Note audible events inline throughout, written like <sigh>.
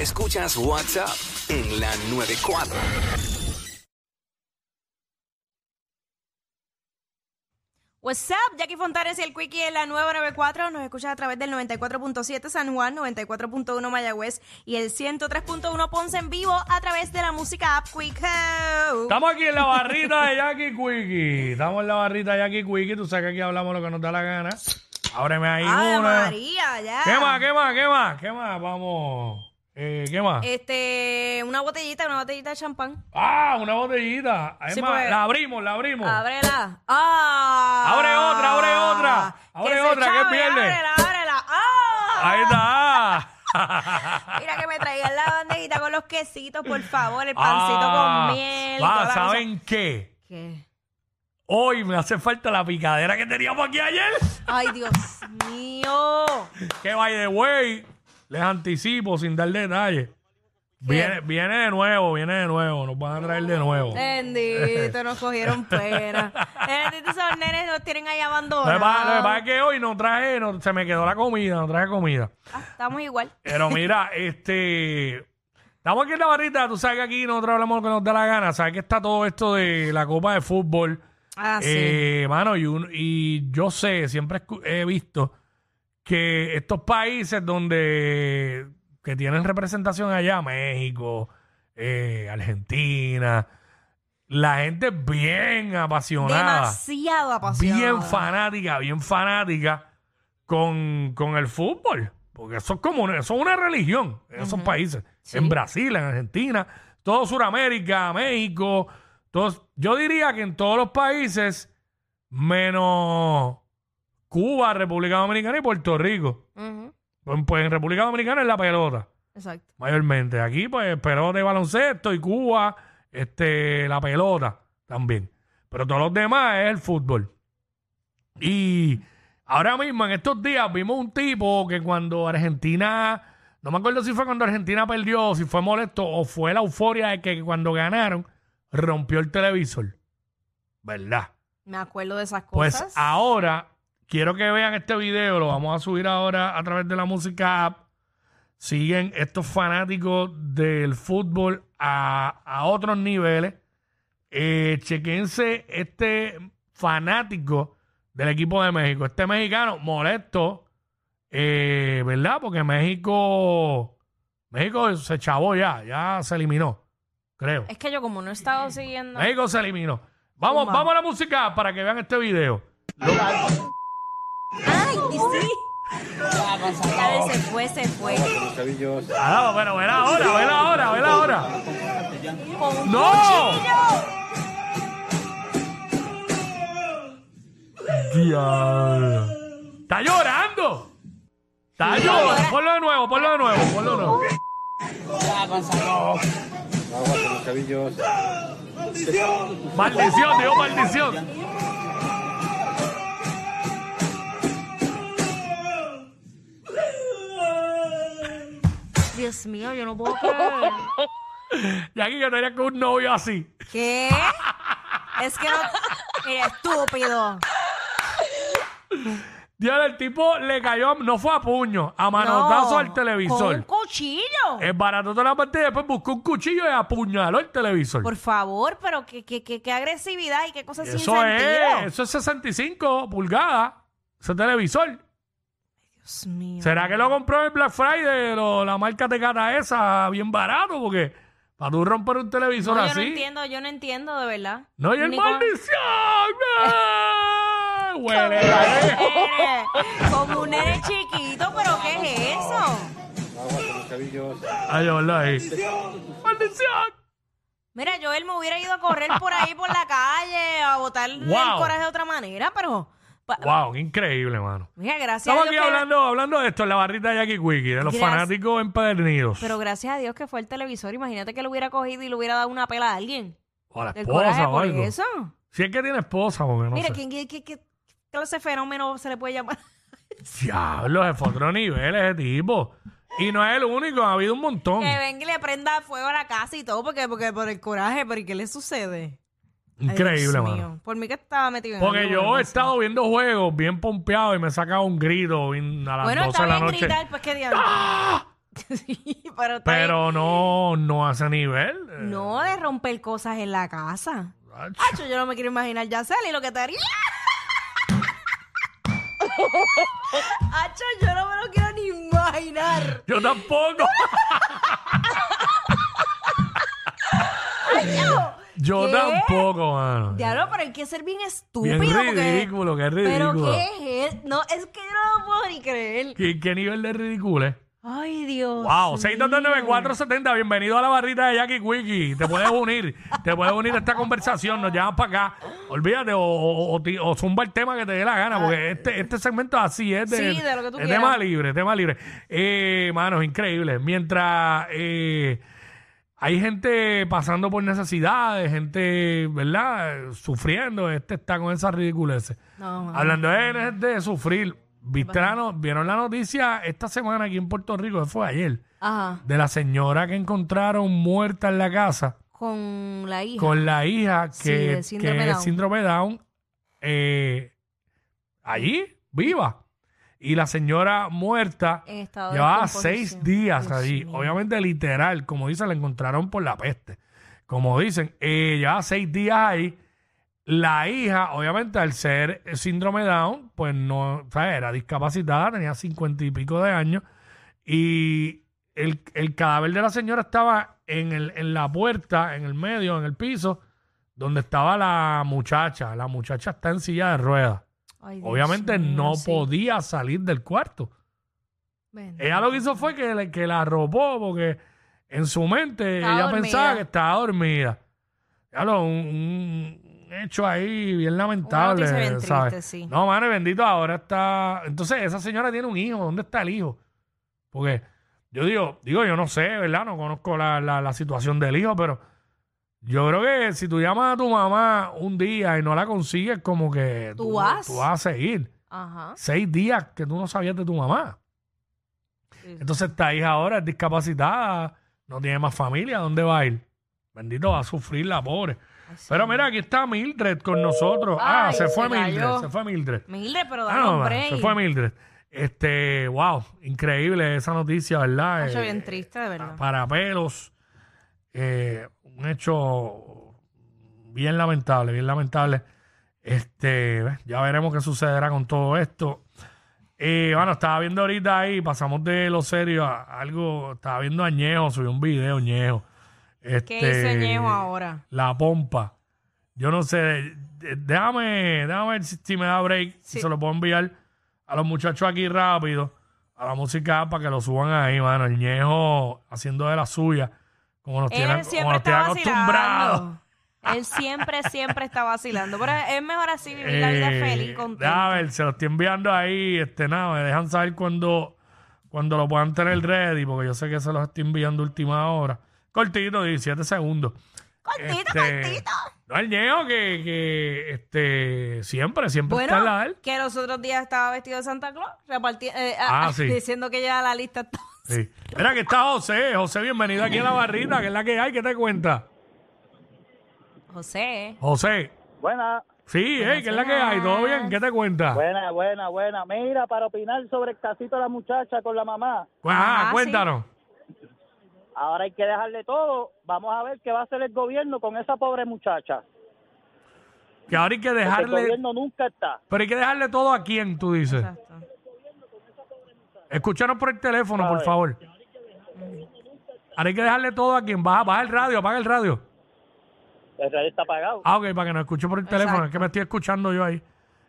Escuchas WhatsApp en la 94. What's up, Jackie Fontanes y el Quickie en la 994. Nos escuchas a través del 94.7 San Juan, 94.1 Mayagüez y el 103.1 Ponce en vivo a través de la música App Quick. Estamos aquí en la barrita de Jackie Quickie. Estamos en la barrita de Jackie Quickie. Tú sabes que aquí hablamos lo que nos da la gana. Ábreme ahí Ave una. María, ya. ¿Qué más? ¿Qué más? ¿Qué más? ¿Qué más? Vamos. Eh, ¿Qué más? Este, una botellita, una botellita de champán. Ah, una botellita. Es Sí, más, pues. la abrimos, la abrimos. Ábrela. ¡Ah! Abre otra, abre otra. Abre se otra, chave, pierde. Ábrela, ábrela. ¡Ah! Ahí está. <laughs> Mira que me traigan la bandejita con los quesitos, por favor, el pancito Ah, con miel. va, toda la ¿Saben qué? ¿Qué? Hoy me hace falta la picadera que teníamos aquí ayer. Ay, Dios mío. Que by the way, les anticipo sin dar detalles. Viene, viene de nuevo, viene de nuevo. Nos van a traer de nuevo. Bendito, nos <laughs> cogieron pena. Bendito, esos nenes nos tienen ahí Lo que, abandonados. pasa, lo que pasa es que hoy no traje, no, se me quedó la comida, no traje comida. Ah, estamos igual. Pero mira, <laughs> este. Estamos aquí en la barrita, tú sabes que aquí nosotros hablamos lo que nos da la gana. Sabes que está todo esto de la Copa de Fútbol. Ah, sí. Eh, mano, y, un- y yo sé, siempre he visto que estos países donde que tienen representación allá, México, eh, Argentina, la gente es bien apasionada, Demasiado apasionado. bien fanática, bien fanática con, con el fútbol. Porque eso es como una, eso es una religión en esos países. En Brasil, en Argentina, todo Sudamérica, México. Todos, yo diría que en todos los países, menos Cuba, República Dominicana y Puerto Rico. Pues, pues en República Dominicana es la pelota, Exacto. mayormente. Aquí, pues, pelota y baloncesto y Cuba, este, la pelota también. Pero todos los demás es el fútbol. Y ahora mismo, en estos días, vimos un tipo que cuando Argentina, no me acuerdo si fue cuando Argentina perdió, si fue molesto o fue la euforia de que cuando ganaron, rompió el televisor. ¿Verdad? Me acuerdo de esas Pues cosas. ahora quiero que vean este video, lo vamos a subir ahora a través de la música app. Siguen estos fanáticos del fútbol a, a otros niveles. Eh, chequense este fanático del equipo de México. Este mexicano molesto, eh, ¿verdad? Porque México, México se chavó ya, ya se eliminó, creo. Es que yo como no he estado siguiendo... México se eliminó. Vamos, vamos a la música para que vean este video. ¡Ay, y sí! Ya se fue, se fue. Ah, pero vela ahora, vela ahora, vela ahora. Con un ¡No! Diablo. Está llorando. Está llorando. Ponlo de nuevo, ponlo de nuevo, ponlo de nuevo. Maldición, digo maldición. Dios mío, yo no puedo <laughs> creer. Aquí yo tenía con un novio así. ¿Qué? Es que no... Mira, estúpido. Dios, el tipo le cayó, no fue a puño, a manotazo No, al televisor. Con un cuchillo. Es barato toda la parte y después buscó un cuchillo y apuñaló el televisor. Por favor, pero qué, qué, qué, qué agresividad y qué cosas sin Eso sentido. es, eso es 65 pulgadas, ese televisor. Dios mío. ¿Será que lo compró en Black Friday, lo- la marca Tecata esa, bien barato? Porque para tú romper un televisor No, yo no entiendo, yo no entiendo de verdad. No, y el Ni con- maldición. <laughs> ¡Ah! Huele. Nene, Como un nene chiquito, pero ¿qué es eso? Ay, ¿verdad? ahí. ¡Maldición! Mira, yo él me hubiera ido a correr por ahí por la calle, a botar el Wow. coraje de otra manera, pero. Wow, qué increíble, mano. Mira, gracias Estamos a aquí Dios. que- hablando, hablando de esto en la barrita de Jackie Quickie, de los Gracias. fanáticos empedernidos. Pero gracias a Dios que fue el televisor. Imagínate que lo hubiera cogido y le hubiera dado una pela a alguien. o a la Del coraje esposa o por algo. eso. Si es que tiene esposa, porque no Mira, sé. ¿quién, qué, qué, qué clase de fenómeno se le puede llamar? <laughs> Diablo, es otro nivel ese tipo. Y no es el único, ha habido un montón. que venga y le prenda fuego a la casa y todo, porque, porque por el coraje, pero ¿y qué le sucede? Increíble, mano. Por mí que estaba metido en Porque algo, yo he estado viendo juegos bien pompeado y me he sacado un grito bien a las Bueno, 12 está de la bien noche. gritar, pues qué diablo. ¡Ah! <laughs> Sí, pero, pero no, no a ese nivel. eh. No de romper cosas en la casa. ach, Acho, yo no me quiero imaginar ya y lo que te haría. <laughs> Acho, yo no me lo quiero ni imaginar. Yo tampoco. <laughs> Yo ¿Qué? tampoco, mano. Diablo, pero hay que ser bien estúpido. Bien porque- ridículo, qué ¿Pero ridículo. qué es? No, es que yo no lo puedo ni creer. ¿Qué, qué nivel de ridículo es? Ay, Dios. Wow, mío. 6229470, bienvenido a la barrita de Jackie Quickie. Te puedes unir, te puedes unir a esta conversación, nos llamas para acá. Olvídate, o, o, o ti- o zumba el tema que te dé la gana, porque este, este segmento así es de, Sí, de lo que tú es quieras. tema libre, tema libre. Eh, mano, es increíble. Mientras eh, hay gente pasando por necesidades, gente, ¿verdad? Sufriendo, este está con esas ridiculeces. No, mano. Hablando de, de sufrir, ¿viste la no- ¿vieron la noticia esta semana aquí en Puerto Rico? Fue ayer Ajá. de la señora que encontraron muerta en la casa Con la hija. con la hija Sí, que, de síndrome que es Down. síndrome Down eh, allí, viva. Y la señora muerta En estado de llevaba descomposición. seis días Dios allí. mío. Obviamente literal, como dicen, la encontraron por la peste. Como dicen, eh, llevaba seis días ahí. La hija, obviamente, al ser síndrome Down, pues no, o sea, era discapacitada, tenía cincuenta y pico de años. Y el, el cadáver de la señora estaba en, el, en la puerta, en el medio, en el piso, donde estaba la muchacha. La muchacha está en silla de ruedas. Ay, Dios Obviamente mío, no sí. podía salir del cuarto. Bendito. Ella lo que hizo fue que, le- que la arropó porque en su mente Estaba ella dormida. pensaba que estaba dormida. Ya lo, un, un hecho ahí bien lamentable. noticia bien triste, ¿sabes? sí. No, madre bendito, ahora está. Entonces, esa señora tiene un hijo. ¿Dónde está el hijo? Porque yo digo, digo, yo no sé, ¿verdad? No conozco la, la, la situación del hijo, pero yo creo que si tú llamas a tu mamá un día y no la consigues, como que Tú vas. tú vas a seguir. Ajá. Seis días que tú no sabías de tu mamá. Entonces esta hija ahora es discapacitada, no tiene más familia, ¿dónde va a ir? Bendito, va a sufrir la pobre. Pero mira, aquí está Mildred con nosotros. ah, Ay, se fue se Mildred, cayó. se fue Mildred. Mildred, pero Ah, dale no, un ma, break. se fue Mildred. Este, wow, increíble esa noticia, ¿verdad? Hacho, Eh, bien triste, de verdad. para pelos. eh, un hecho bien lamentable, bien lamentable. Este, ya veremos qué sucederá con todo esto. Eh, bueno, estaba viendo ahorita ahí, pasamos de lo serio a algo, estaba viendo a Ñejo, subió un video Ñejo. Este, ¿Qué hizo Ñejo ahora? La pompa. Yo no sé, déjame, déjame ver si, me da break, si se lo puedo enviar a los muchachos aquí rápido, a la música para que lo suban ahí, mano. El Ñejo haciendo de la suya, como nos tienen, Él como siempre nos está acostumbrados. vacilando. Él siempre, siempre está vacilando. Pero es mejor así vivir la vida Eh, feliz, contento. déjame ver, se lo estoy enviando ahí, este, nada, me dejan saber cuando, cuando lo puedan tener ready, porque yo sé que se los estoy enviando última hora. Cortito, 17 segundos. Cortito, Este, cortito. No, el Ñejo que, que este, siempre, siempre está en la de él. que los otros días estaba vestido de Santa Claus, reparti- eh, Ah, ah, sí. <laughs> diciendo que ya la lista está. Sí. Mira que está José. José, bienvenido aquí a la barrita, que es la que hay. ¿Qué te cuenta? José. José. Buena, Sí, hey, ¿qué es la que hay? ¿Todo bien? ¿Qué te cuenta? buena, buena, buena. Mira, para opinar sobre el casito de la muchacha con la mamá, Pues, ajá, Ah, cuéntanos. ahora hay que dejarle todo. Vamos a ver qué va a hacer el gobierno con esa pobre muchacha. Que ahora hay que Porque el dejarle... gobierno nunca está. Pero hay que dejarle todo a quién, tú dices. Exacto. Escúchanos por el teléfono, por favor. Ahora hay que dejarle todo a quien. Baja, baja el radio, apaga el radio. El radio está apagado. Ah, ok, para que nos escuche por el teléfono. Exacto. Es que me estoy escuchando yo ahí.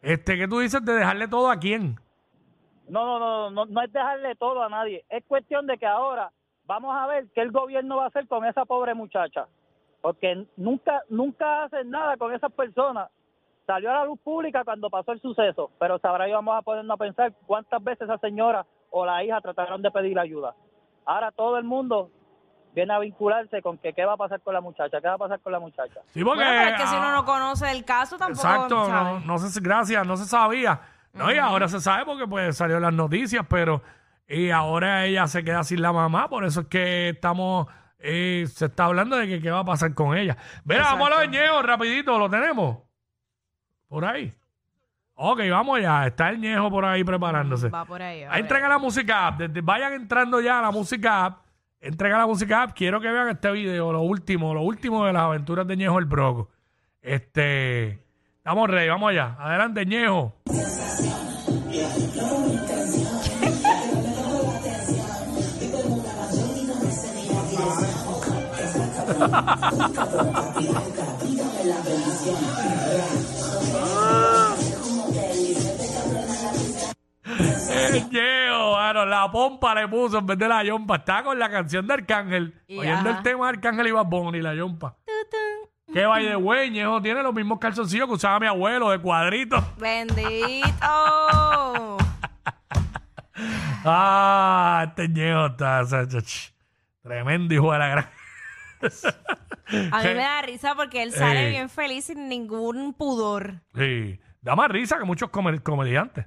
Este, ¿qué tú dices de dejarle todo a quién? No, no, no, no, no es dejarle todo a nadie. Es cuestión de que ahora vamos a ver qué el gobierno va a hacer con esa pobre muchacha. Porque nunca, nunca hacen nada con esas personas. Salió a la luz pública cuando pasó el suceso, pero sabrá y vamos a ponernos a pensar cuántas veces esa señora o la hija trataron de pedir ayuda. Ahora todo el mundo viene a vincularse con que qué va a pasar con la muchacha, qué va a pasar con la muchacha. Sí, porque... Bueno, pero es que si uno no conoce el caso, tampoco Exacto, no, sabe. no sé, si- gracias, no se sabía. No, y ahora se sabe porque pues salió las noticias, pero y ahora ella se queda sin la mamá, por eso es que estamos, eh, se está hablando de que qué va a pasar con ella. Mira, vamos a los ñeos, rapidito, ¿lo tenemos? Por ahí. Ok, vamos ya. Está el ñejo por ahí preparándose. Va por ahí. a Ahí ver. entrega la música app. Desde- vayan entrando ya a la música app. Entrega la música app. Quiero que vean este video, lo último, lo último de las aventuras de Ñejo el Broco. Este. Estamos rey, vamos allá. Adelante, Ñejo. <laughs> Ñejo, mano, la pompa le puso en vez de la yompa. Está con la canción de Arcángel. Y oyendo ajá. el tema de Arcángel y Bad Bunny, la yompa. Que by the way, Ñejo tiene los mismos calzoncillos que usaba mi abuelo de cuadritos. Bendito. <laughs> Ah, este Ñejo está tremendo hijo de la gran. A mí <laughs> me da risa porque él sale bien feliz sin ningún pudor. Sí, da más risa que muchos come- comediantes.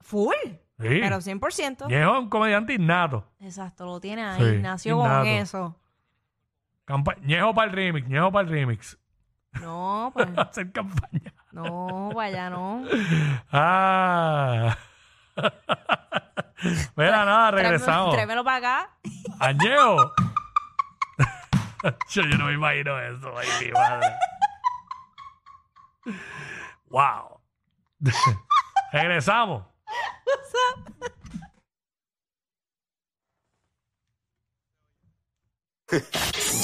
Full. Sí. Pero 100%. Ñejo es un comediante innato. Exacto, lo tiene ahí. Sí, Nació innato. con eso. Campa- Ñejo para el remix, Ñejo para el remix. No, <laughs> pues. Hacer campaña. No, vaya, no. Ah. <laughs> Mira, nada, regresamos. Tráemelo para acá. Añejo. <laughs> yo, yo no me imagino eso. Ay, mi madre. Wow. regresamos.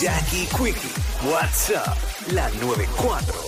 Jackie Quickie, WhatsApp, la 94.